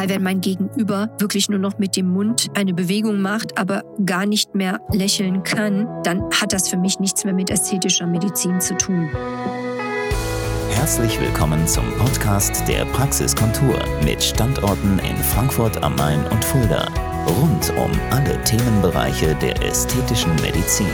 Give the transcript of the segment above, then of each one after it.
Weil wenn mein Gegenüber wirklich nur noch mit dem Mund eine Bewegung macht, aber gar nicht mehr lächeln kann, dann hat das für mich nichts mehr mit ästhetischer Medizin zu tun. Herzlich willkommen zum Podcast der Praxiskontur mit Standorten in Frankfurt am Main und Fulda. Rund um alle Themenbereiche der ästhetischen Medizin.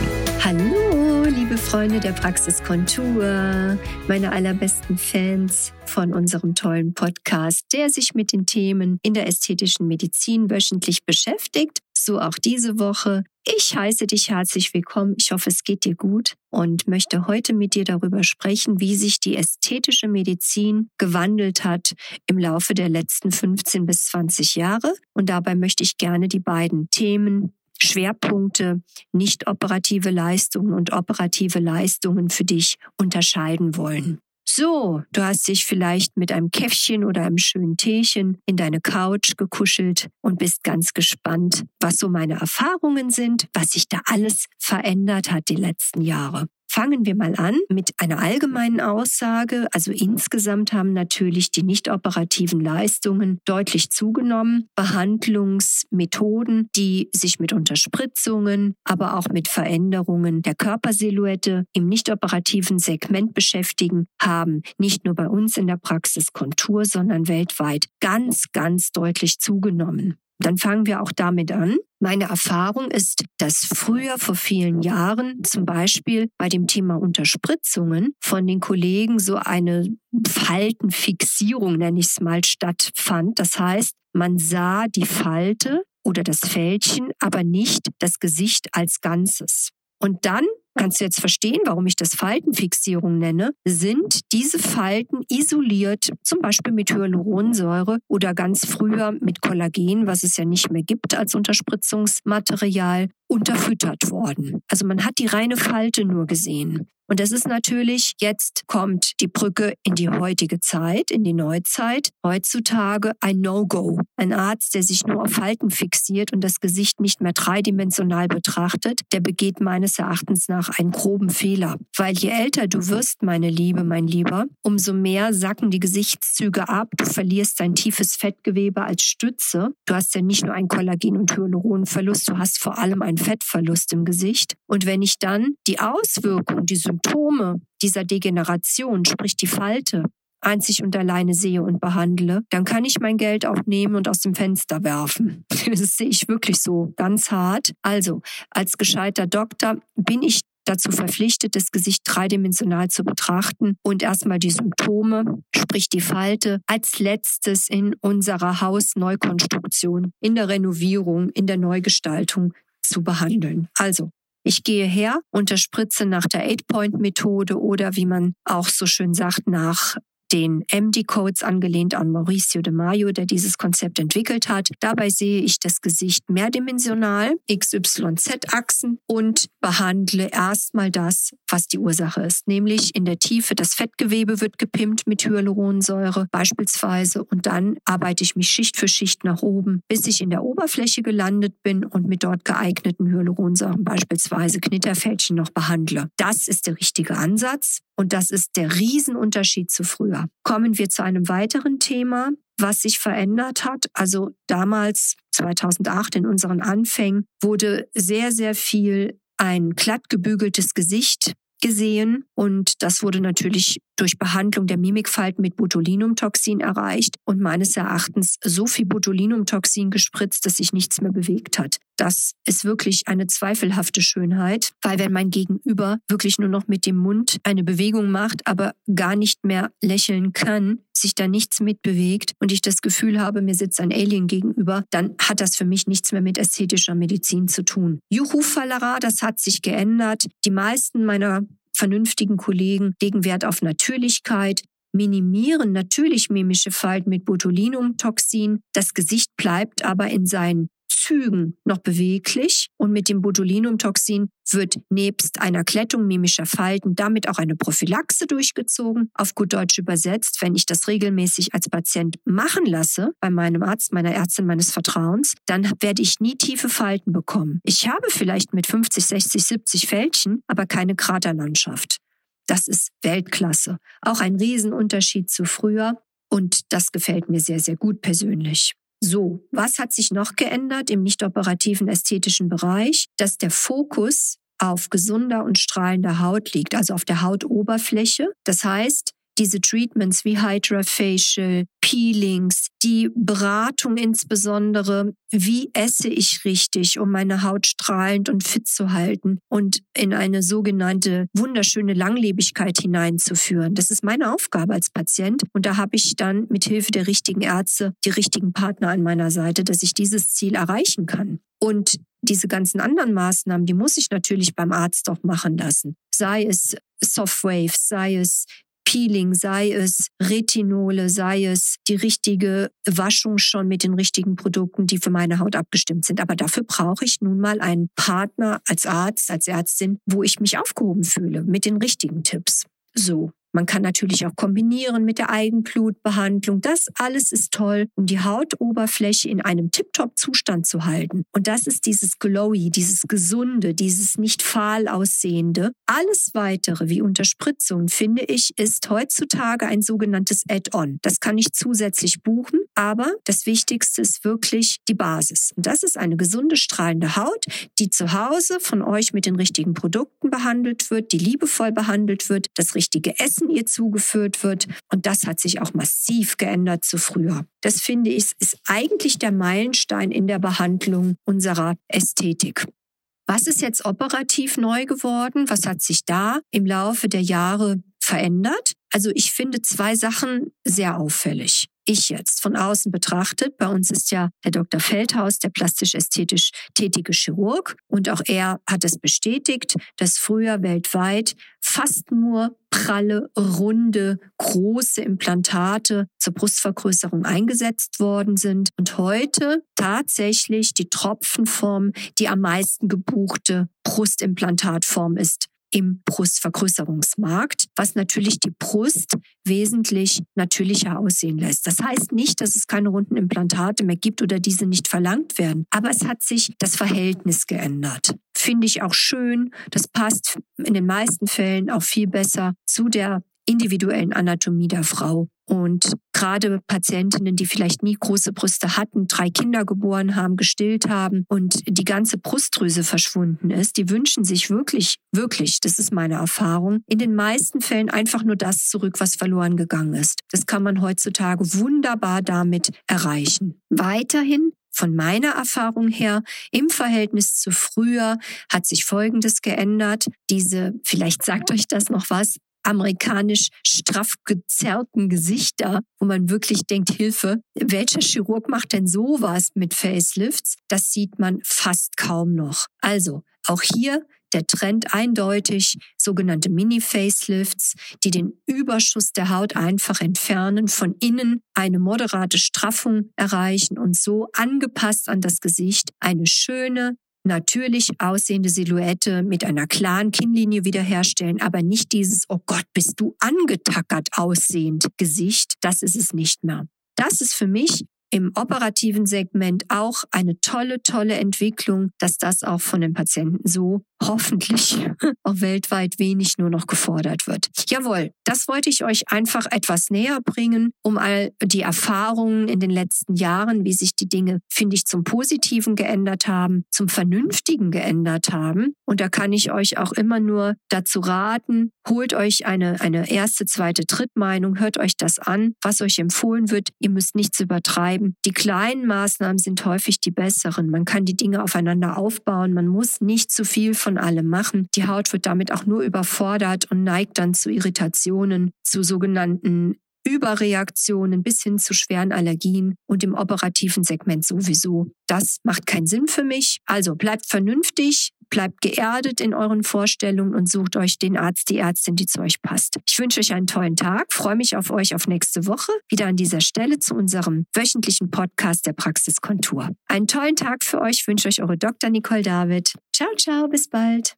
Hallo, liebe Freunde der Praxiskontur, meine allerbesten Fans von unserem tollen Podcast, der sich mit den Themen in der ästhetischen Medizin wöchentlich beschäftigt. So auch diese Woche. Ich heiße dich herzlich willkommen. Ich hoffe, es geht dir gut und möchte heute mit dir darüber sprechen, wie sich die ästhetische Medizin gewandelt hat im Laufe der letzten 15 bis 20 Jahre. Und dabei möchte ich gerne die beiden Themen Schwerpunkte, nicht operative Leistungen und operative Leistungen für dich unterscheiden wollen. So, du hast dich vielleicht mit einem Käffchen oder einem schönen Teechen in deine Couch gekuschelt und bist ganz gespannt, was so meine Erfahrungen sind, was sich da alles verändert hat die letzten Jahre. Fangen wir mal an mit einer allgemeinen Aussage. Also insgesamt haben natürlich die nicht operativen Leistungen deutlich zugenommen. Behandlungsmethoden, die sich mit Unterspritzungen, aber auch mit Veränderungen der Körpersilhouette im nicht operativen Segment beschäftigen, haben nicht nur bei uns in der Praxis Kontur, sondern weltweit ganz, ganz deutlich zugenommen. Dann fangen wir auch damit an. Meine Erfahrung ist, dass früher vor vielen Jahren zum Beispiel bei dem Thema Unterspritzungen von den Kollegen so eine Faltenfixierung, nenne ich es mal, stattfand. Das heißt, man sah die Falte oder das Fältchen, aber nicht das Gesicht als Ganzes. Und dann kannst du jetzt verstehen, warum ich das Faltenfixierung nenne, sind diese Falten isoliert, zum Beispiel mit Hyaluronsäure oder ganz früher mit Kollagen, was es ja nicht mehr gibt als Unterspritzungsmaterial, unterfüttert worden. Also man hat die reine Falte nur gesehen. Und das ist natürlich, jetzt kommt die Brücke in die heutige Zeit, in die Neuzeit. Heutzutage ein No-Go. Ein Arzt, der sich nur auf Falten fixiert und das Gesicht nicht mehr dreidimensional betrachtet, der begeht meines Erachtens nach einen groben Fehler. Weil je älter du wirst, meine Liebe, mein Lieber, umso mehr sacken die Gesichtszüge ab. Du verlierst dein tiefes Fettgewebe als Stütze. Du hast ja nicht nur einen Kollagen- und Hyaluronverlust, du hast vor allem einen Fettverlust im Gesicht. Und wenn ich dann die Auswirkungen, die Symptome dieser Degeneration, sprich die Falte, einzig und alleine sehe und behandle, dann kann ich mein Geld auch nehmen und aus dem Fenster werfen. Das sehe ich wirklich so ganz hart. Also, als gescheiter Doktor bin ich dazu verpflichtet, das Gesicht dreidimensional zu betrachten und erstmal die Symptome, sprich die Falte, als letztes in unserer Hausneukonstruktion, in der Renovierung, in der Neugestaltung zu behandeln. Also ich gehe her, unterspritze nach der Eight-Point-Methode oder wie man auch so schön sagt, nach den MD-Codes angelehnt an Mauricio de Mayo, der dieses Konzept entwickelt hat. Dabei sehe ich das Gesicht mehrdimensional, XYZ-Achsen und behandle erstmal das, was die Ursache ist, nämlich in der Tiefe das Fettgewebe wird gepimpt mit Hyaluronsäure beispielsweise und dann arbeite ich mich Schicht für Schicht nach oben, bis ich in der Oberfläche gelandet bin und mit dort geeigneten Hyaluronsäuren beispielsweise Knitterfältchen noch behandle. Das ist der richtige Ansatz und das ist der Riesenunterschied zu früher früher. Kommen wir zu einem weiteren Thema, was sich verändert hat. Also damals, 2008 in unseren Anfängen, wurde sehr, sehr viel ein glatt gebügeltes Gesicht gesehen und das wurde natürlich durch Behandlung der Mimikfalten mit Botulinumtoxin erreicht und meines Erachtens so viel Botulinumtoxin gespritzt, dass sich nichts mehr bewegt hat. Das ist wirklich eine zweifelhafte Schönheit, weil wenn mein Gegenüber wirklich nur noch mit dem Mund eine Bewegung macht, aber gar nicht mehr lächeln kann, sich da nichts mitbewegt und ich das Gefühl habe, mir sitzt ein Alien gegenüber, dann hat das für mich nichts mehr mit ästhetischer Medizin zu tun. Juhu Fallera, das hat sich geändert. Die meisten meiner vernünftigen Kollegen legen Wert auf Natürlichkeit, minimieren natürlich mimische Falten mit Botulinumtoxin. Das Gesicht bleibt aber in seinen Zügen noch beweglich und mit dem Botulinumtoxin wird nebst einer Klettung mimischer Falten damit auch eine Prophylaxe durchgezogen. Auf gut Deutsch übersetzt, wenn ich das regelmäßig als Patient machen lasse, bei meinem Arzt, meiner Ärztin meines Vertrauens, dann werde ich nie tiefe Falten bekommen. Ich habe vielleicht mit 50, 60, 70 Fältchen, aber keine Kraterlandschaft. Das ist Weltklasse. Auch ein Riesenunterschied zu früher und das gefällt mir sehr, sehr gut persönlich. So, was hat sich noch geändert im nicht operativen ästhetischen Bereich? Dass der Fokus auf gesunder und strahlender Haut liegt, also auf der Hautoberfläche. Das heißt, diese Treatments wie Hydrofacial, Peelings, die Beratung insbesondere, wie esse ich richtig, um meine Haut strahlend und fit zu halten und in eine sogenannte wunderschöne Langlebigkeit hineinzuführen. Das ist meine Aufgabe als Patient und da habe ich dann mit Hilfe der richtigen Ärzte die richtigen Partner an meiner Seite, dass ich dieses Ziel erreichen kann. Und diese ganzen anderen Maßnahmen, die muss ich natürlich beim Arzt auch machen lassen. Sei es Softwaves, sei es Peeling, sei es Retinole, sei es die richtige Waschung schon mit den richtigen Produkten, die für meine Haut abgestimmt sind. Aber dafür brauche ich nun mal einen Partner als Arzt, als Ärztin, wo ich mich aufgehoben fühle mit den richtigen Tipps. So. Man kann natürlich auch kombinieren mit der Eigenblutbehandlung. Das alles ist toll, um die Hautoberfläche in einem Tip-Top-Zustand zu halten. Und das ist dieses Glowy, dieses Gesunde, dieses nicht fahl aussehende. Alles weitere, wie Unterspritzung, finde ich, ist heutzutage ein sogenanntes Add-on. Das kann ich zusätzlich buchen, aber das Wichtigste ist wirklich die Basis. Und das ist eine gesunde, strahlende Haut, die zu Hause von euch mit den richtigen Produkten behandelt wird, die liebevoll behandelt wird, das richtige Essen Wissen ihr zugeführt wird. Und das hat sich auch massiv geändert zu früher. Das finde ich, ist eigentlich der Meilenstein in der Behandlung unserer Ästhetik. Was ist jetzt operativ neu geworden? Was hat sich da im Laufe der Jahre verändert? Also ich finde zwei Sachen sehr auffällig ich jetzt von außen betrachtet, bei uns ist ja der Dr. Feldhaus der plastisch-ästhetisch tätige Chirurg und auch er hat es bestätigt, dass früher weltweit fast nur pralle, runde, große Implantate zur Brustvergrößerung eingesetzt worden sind und heute tatsächlich die Tropfenform die am meisten gebuchte Brustimplantatform ist im Brustvergrößerungsmarkt, was natürlich die Brust wesentlich natürlicher aussehen lässt. Das heißt nicht, dass es keine runden Implantate mehr gibt oder diese nicht verlangt werden, aber es hat sich das Verhältnis geändert. Finde ich auch schön. Das passt in den meisten Fällen auch viel besser zu der individuellen Anatomie der Frau. Und gerade Patientinnen, die vielleicht nie große Brüste hatten, drei Kinder geboren haben, gestillt haben und die ganze Brustdrüse verschwunden ist, die wünschen sich wirklich, wirklich, das ist meine Erfahrung, in den meisten Fällen einfach nur das zurück, was verloren gegangen ist. Das kann man heutzutage wunderbar damit erreichen. Weiterhin von meiner Erfahrung her im Verhältnis zu früher hat sich Folgendes geändert. Diese, vielleicht sagt euch das noch was, amerikanisch straff gezerrten Gesichter, wo man wirklich denkt, Hilfe, welcher Chirurg macht denn sowas mit Facelifts? Das sieht man fast kaum noch. Also, auch hier der Trend eindeutig, sogenannte Mini-Facelifts, die den Überschuss der Haut einfach entfernen, von innen eine moderate Straffung erreichen und so angepasst an das Gesicht eine schöne, natürlich aussehende Silhouette mit einer klaren Kinnlinie wiederherstellen, aber nicht dieses, oh Gott, bist du angetackert aussehend Gesicht. Das ist es nicht mehr. Das ist für mich im operativen Segment auch eine tolle, tolle Entwicklung, dass das auch von den Patienten so hoffentlich auch weltweit wenig nur noch gefordert wird. Jawohl, das wollte ich euch einfach etwas näher bringen, um all die Erfahrungen in den letzten Jahren, wie sich die Dinge, finde ich, zum Positiven geändert haben, zum Vernünftigen geändert haben. Und da kann ich euch auch immer nur dazu raten, holt euch eine, eine erste, zweite, Drittmeinung, hört euch das an, was euch empfohlen wird. Ihr müsst nichts übertreiben. Die kleinen Maßnahmen sind häufig die besseren. Man kann die Dinge aufeinander aufbauen. Man muss nicht zu viel von allem machen. Die Haut wird damit auch nur überfordert und neigt dann zu Irritationen, zu sogenannten Überreaktionen bis hin zu schweren Allergien und im operativen Segment sowieso. Das macht keinen Sinn für mich. Also bleibt vernünftig, bleibt geerdet in euren Vorstellungen und sucht euch den Arzt, die Ärztin, die zu euch passt. Ich wünsche euch einen tollen Tag, freue mich auf euch auf nächste Woche, wieder an dieser Stelle zu unserem wöchentlichen Podcast der Praxiskontur. Einen tollen Tag für euch wünsche euch eure Dr. Nicole David. Ciao, ciao, bis bald.